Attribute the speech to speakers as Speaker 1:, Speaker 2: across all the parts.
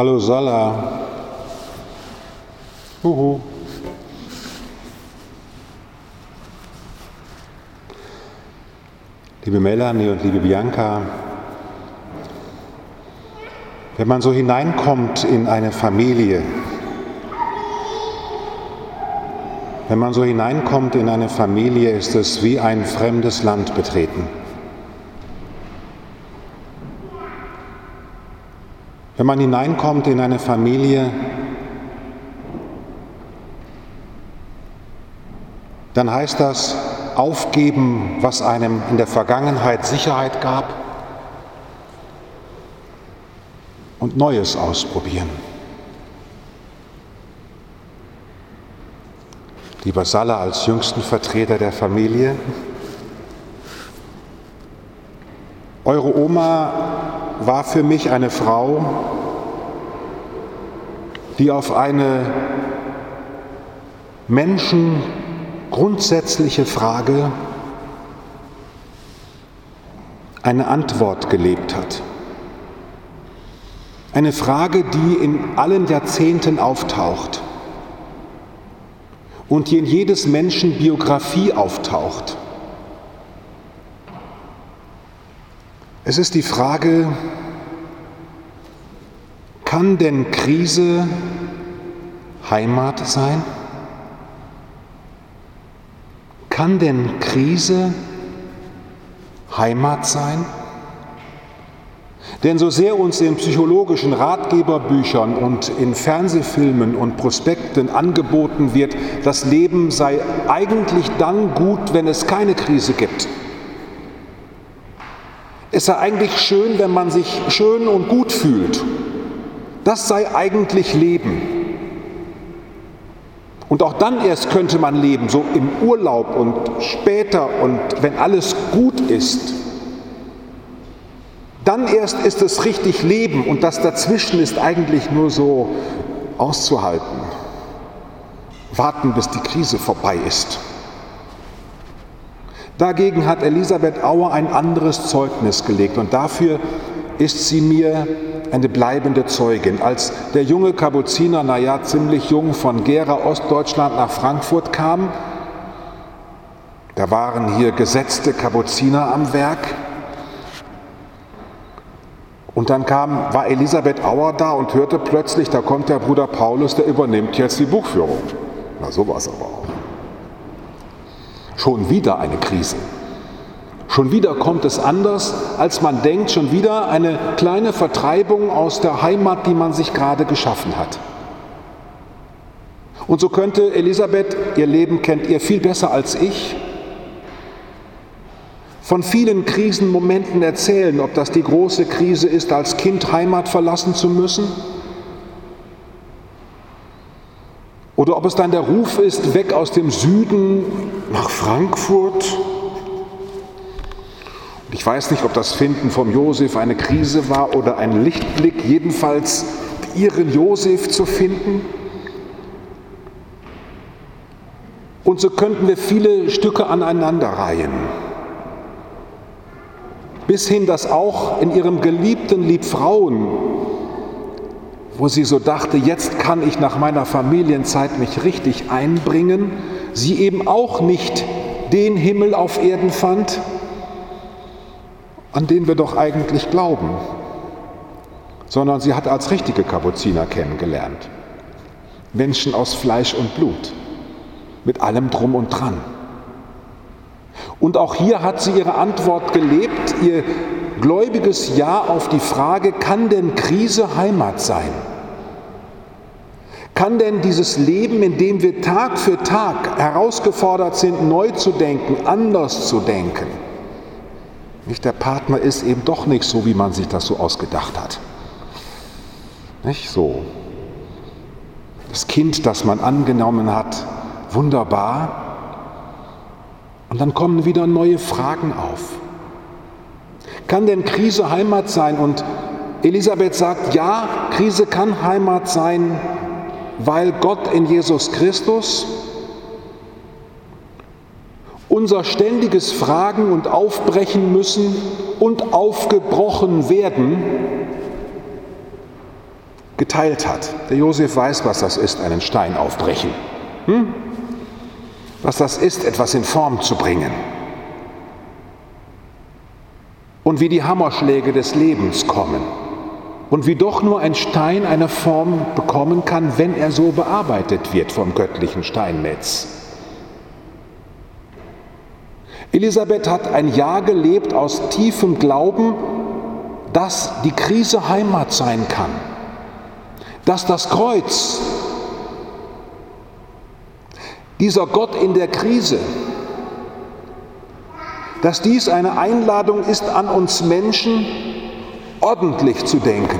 Speaker 1: Hallo Sala. Huhu. Liebe Melanie und liebe Bianca, wenn man so hineinkommt in eine Familie, wenn man so hineinkommt in eine Familie, ist es wie ein fremdes Land betreten. Wenn man hineinkommt in eine Familie, dann heißt das aufgeben, was einem in der Vergangenheit Sicherheit gab und Neues ausprobieren. Lieber Salah als jüngsten Vertreter der Familie, eure Oma war für mich eine Frau, die auf eine Menschen grundsätzliche Frage eine Antwort gelebt hat. Eine Frage, die in allen Jahrzehnten auftaucht und die in jedes Menschen Biografie auftaucht. Es ist die Frage, kann denn Krise Heimat sein? Kann denn Krise Heimat sein? Denn so sehr uns in psychologischen Ratgeberbüchern und in Fernsehfilmen und Prospekten angeboten wird, das Leben sei eigentlich dann gut, wenn es keine Krise gibt. Es sei eigentlich schön, wenn man sich schön und gut fühlt. Das sei eigentlich Leben. Und auch dann erst könnte man leben, so im Urlaub und später und wenn alles gut ist. Dann erst ist es richtig Leben und das dazwischen ist eigentlich nur so auszuhalten. Warten, bis die Krise vorbei ist. Dagegen hat Elisabeth Auer ein anderes Zeugnis gelegt und dafür ist sie mir eine bleibende Zeugin. Als der junge Kapuziner, naja, ziemlich jung, von Gera, Ostdeutschland nach Frankfurt kam, da waren hier gesetzte Kapuziner am Werk. Und dann kam, war Elisabeth Auer da und hörte plötzlich, da kommt der Bruder Paulus, der übernimmt jetzt die Buchführung. Na, so war es aber. Schon wieder eine Krise. Schon wieder kommt es anders, als man denkt, schon wieder eine kleine Vertreibung aus der Heimat, die man sich gerade geschaffen hat. Und so könnte Elisabeth, ihr Leben kennt ihr viel besser als ich, von vielen Krisenmomenten erzählen, ob das die große Krise ist, als Kind Heimat verlassen zu müssen, Oder ob es dann der Ruf ist, weg aus dem Süden nach Frankfurt. Ich weiß nicht, ob das Finden vom Josef eine Krise war oder ein Lichtblick, jedenfalls ihren Josef zu finden. Und so könnten wir viele Stücke aneinanderreihen. Bis hin, dass auch in ihrem geliebten Liebfrauen wo sie so dachte, jetzt kann ich nach meiner Familienzeit mich richtig einbringen, sie eben auch nicht den Himmel auf Erden fand, an den wir doch eigentlich glauben, sondern sie hat als richtige Kapuziner kennengelernt. Menschen aus Fleisch und Blut, mit allem drum und dran. Und auch hier hat sie ihre Antwort gelebt, ihr gläubiges Ja auf die Frage, kann denn Krise Heimat sein? Kann denn dieses Leben, in dem wir Tag für Tag herausgefordert sind, neu zu denken, anders zu denken, nicht der Partner ist eben doch nicht so, wie man sich das so ausgedacht hat. Nicht so. Das Kind, das man angenommen hat, wunderbar. Und dann kommen wieder neue Fragen auf. Kann denn Krise Heimat sein? Und Elisabeth sagt, ja, Krise kann Heimat sein, weil Gott in Jesus Christus unser ständiges Fragen und Aufbrechen müssen und aufgebrochen werden geteilt hat. Der Josef weiß, was das ist, einen Stein aufbrechen. Hm? Was das ist, etwas in Form zu bringen. Und wie die Hammerschläge des Lebens kommen. Und wie doch nur ein Stein eine Form bekommen kann, wenn er so bearbeitet wird vom göttlichen Steinmetz. Elisabeth hat ein Jahr gelebt aus tiefem Glauben, dass die Krise Heimat sein kann, dass das Kreuz, dieser Gott in der Krise, dass dies eine Einladung ist an uns Menschen, ordentlich zu denken.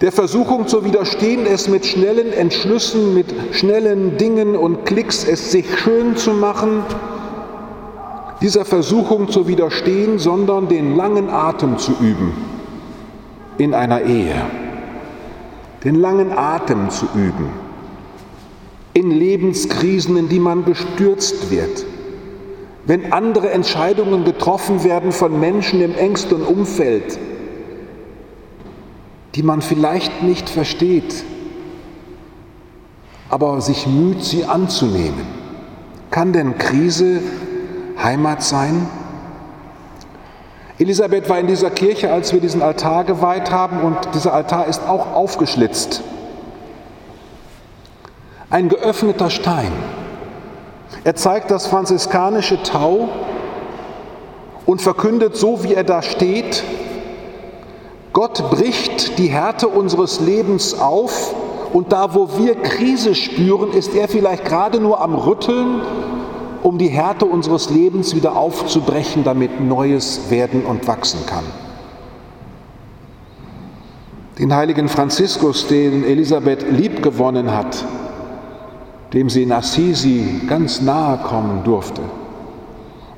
Speaker 1: Der Versuchung zu widerstehen, es mit schnellen Entschlüssen, mit schnellen Dingen und Klicks, es sich schön zu machen, dieser Versuchung zu widerstehen, sondern den langen Atem zu üben in einer Ehe. Den langen Atem zu üben in Lebenskrisen, in die man gestürzt wird. Wenn andere Entscheidungen getroffen werden von Menschen im engsten Umfeld, die man vielleicht nicht versteht, aber sich müht, sie anzunehmen. Kann denn Krise Heimat sein? Elisabeth war in dieser Kirche, als wir diesen Altar geweiht haben, und dieser Altar ist auch aufgeschlitzt. Ein geöffneter Stein. Er zeigt das franziskanische Tau und verkündet so, wie er da steht, Gott bricht die Härte unseres Lebens auf und da, wo wir Krise spüren, ist er vielleicht gerade nur am Rütteln, um die Härte unseres Lebens wieder aufzubrechen, damit Neues werden und wachsen kann. Den heiligen Franziskus, den Elisabeth liebgewonnen hat, dem sie in Assisi ganz nahe kommen durfte.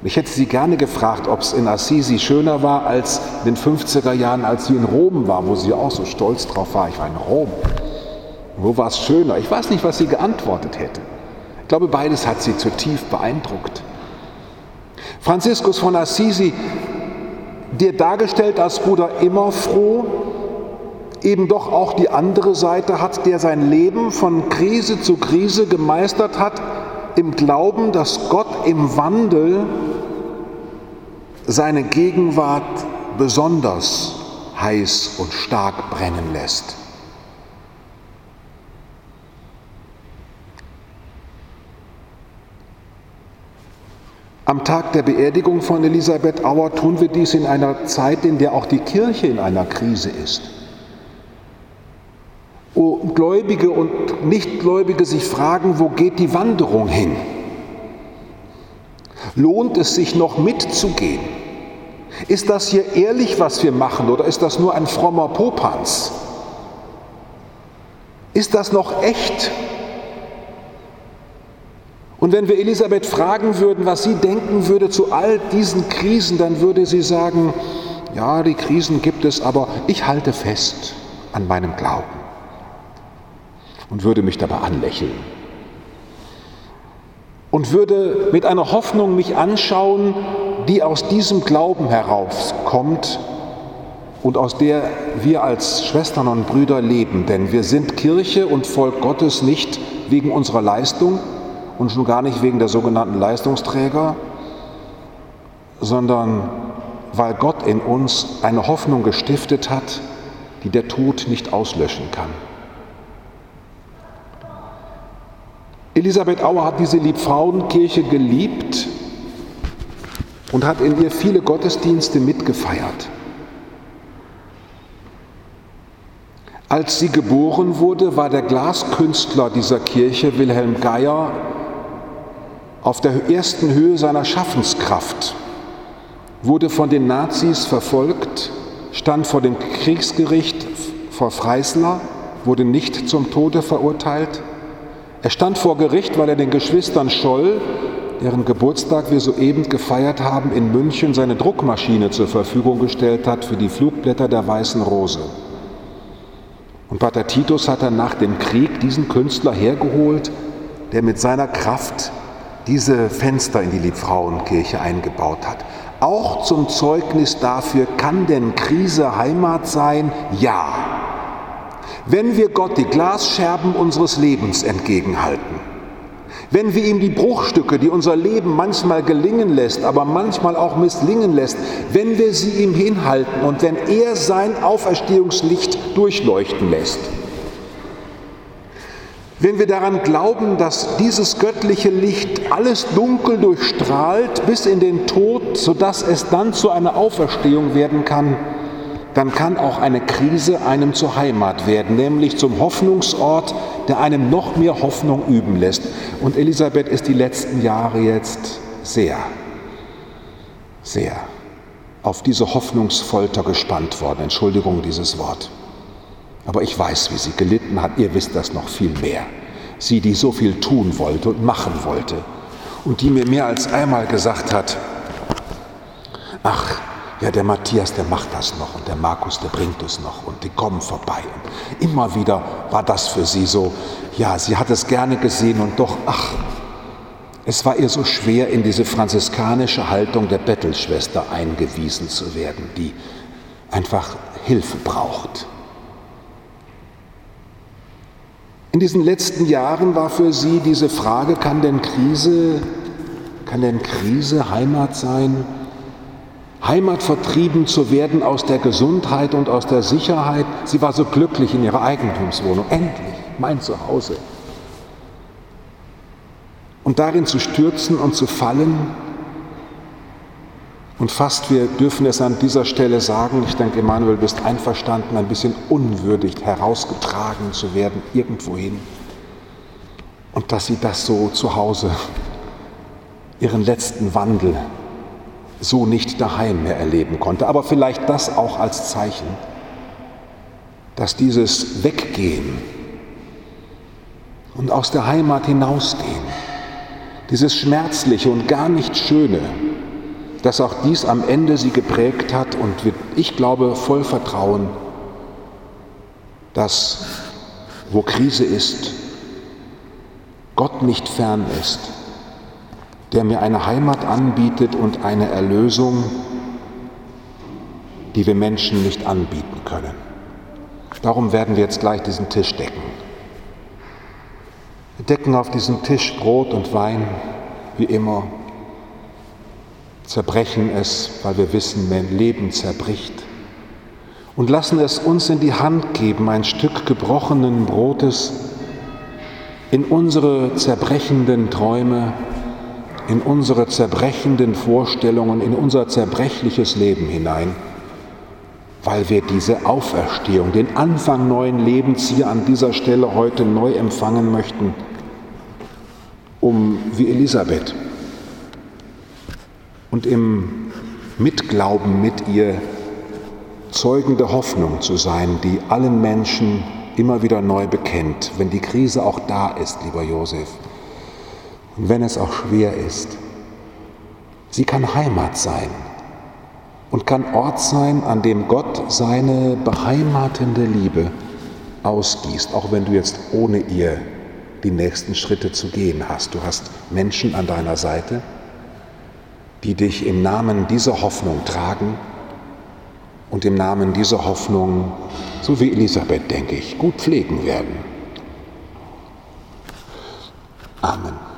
Speaker 1: Ich hätte sie gerne gefragt, ob es in Assisi schöner war als in den 50er Jahren, als sie in Rom war, wo sie auch so stolz drauf war. Ich war in Rom. Wo war es schöner? Ich weiß nicht, was sie geantwortet hätte. Ich glaube, beides hat sie zutiefst beeindruckt. Franziskus von Assisi, dir dargestellt als Bruder immer froh, eben doch auch die andere Seite hat, der sein Leben von Krise zu Krise gemeistert hat, im Glauben, dass Gott im Wandel seine Gegenwart besonders heiß und stark brennen lässt. Am Tag der Beerdigung von Elisabeth Auer tun wir dies in einer Zeit, in der auch die Kirche in einer Krise ist Gläubige und Nichtgläubige sich fragen, wo geht die Wanderung hin? Lohnt es sich noch mitzugehen? Ist das hier ehrlich, was wir machen, oder ist das nur ein frommer Popanz? Ist das noch echt? Und wenn wir Elisabeth fragen würden, was sie denken würde zu all diesen Krisen, dann würde sie sagen, ja, die Krisen gibt es, aber ich halte fest an meinem Glauben und würde mich dabei anlächeln. Und würde mit einer Hoffnung mich anschauen, die aus diesem Glauben herauskommt und aus der wir als Schwestern und Brüder leben. Denn wir sind Kirche und Volk Gottes nicht wegen unserer Leistung und schon gar nicht wegen der sogenannten Leistungsträger, sondern weil Gott in uns eine Hoffnung gestiftet hat, die der Tod nicht auslöschen kann. Elisabeth Auer hat diese Liebfrauenkirche geliebt und hat in ihr viele Gottesdienste mitgefeiert. Als sie geboren wurde, war der Glaskünstler dieser Kirche, Wilhelm Geier, auf der ersten Höhe seiner Schaffenskraft, wurde von den Nazis verfolgt, stand vor dem Kriegsgericht vor Freisler, wurde nicht zum Tode verurteilt er stand vor Gericht, weil er den Geschwistern Scholl, deren Geburtstag wir soeben gefeiert haben, in München seine Druckmaschine zur Verfügung gestellt hat für die Flugblätter der Weißen Rose. Und Pater Titus hat dann nach dem Krieg diesen Künstler hergeholt, der mit seiner Kraft diese Fenster in die Liebfrauenkirche eingebaut hat. auch zum Zeugnis dafür, kann denn Krise Heimat sein? Ja. Wenn wir Gott die Glasscherben unseres Lebens entgegenhalten, wenn wir ihm die Bruchstücke, die unser Leben manchmal gelingen lässt, aber manchmal auch misslingen lässt, wenn wir sie ihm hinhalten und wenn er sein Auferstehungslicht durchleuchten lässt, wenn wir daran glauben, dass dieses göttliche Licht alles dunkel durchstrahlt bis in den Tod, sodass es dann zu einer Auferstehung werden kann, dann kann auch eine Krise einem zur Heimat werden, nämlich zum Hoffnungsort, der einem noch mehr Hoffnung üben lässt. Und Elisabeth ist die letzten Jahre jetzt sehr, sehr auf diese Hoffnungsfolter gespannt worden. Entschuldigung dieses Wort. Aber ich weiß, wie sie gelitten hat. Ihr wisst das noch viel mehr. Sie, die so viel tun wollte und machen wollte und die mir mehr als einmal gesagt hat, ach, ja, der Matthias, der macht das noch und der Markus, der bringt es noch und die kommen vorbei. Und immer wieder war das für sie so, ja, sie hat es gerne gesehen und doch, ach, es war ihr so schwer, in diese franziskanische Haltung der Bettelschwester eingewiesen zu werden, die einfach Hilfe braucht. In diesen letzten Jahren war für sie diese Frage, kann denn Krise, kann denn Krise Heimat sein? Heimat vertrieben zu werden aus der Gesundheit und aus der Sicherheit. Sie war so glücklich in ihrer Eigentumswohnung. Endlich, mein Zuhause. Und darin zu stürzen und zu fallen, und fast, wir dürfen es an dieser Stelle sagen, ich denke, Emanuel, du bist einverstanden, ein bisschen unwürdig herausgetragen zu werden irgendwohin. Und dass sie das so zu Hause, ihren letzten Wandel, so nicht daheim mehr erleben konnte. Aber vielleicht das auch als Zeichen, dass dieses Weggehen und aus der Heimat hinausgehen, dieses Schmerzliche und gar nicht Schöne, dass auch dies am Ende sie geprägt hat und ich glaube voll Vertrauen, dass wo Krise ist, Gott nicht fern ist, der mir eine Heimat anbietet und eine Erlösung, die wir Menschen nicht anbieten können. Darum werden wir jetzt gleich diesen Tisch decken. Wir decken auf diesem Tisch Brot und Wein, wie immer zerbrechen es, weil wir wissen, mein Leben zerbricht. Und lassen es uns in die Hand geben, ein Stück gebrochenen Brotes in unsere zerbrechenden Träume, in unsere zerbrechenden Vorstellungen, in unser zerbrechliches Leben hinein, weil wir diese Auferstehung, den Anfang neuen Lebens hier an dieser Stelle heute neu empfangen möchten, um wie Elisabeth und im Mitglauben mit ihr zeugende Hoffnung zu sein, die allen Menschen immer wieder neu bekennt, wenn die Krise auch da ist, lieber Josef, wenn es auch schwer ist. Sie kann Heimat sein und kann Ort sein, an dem Gott seine beheimatende Liebe ausgießt, auch wenn du jetzt ohne ihr die nächsten Schritte zu gehen hast. Du hast Menschen an deiner Seite, die dich im Namen dieser Hoffnung tragen und im Namen dieser Hoffnung, so wie Elisabeth, denke ich, gut pflegen werden. Amen.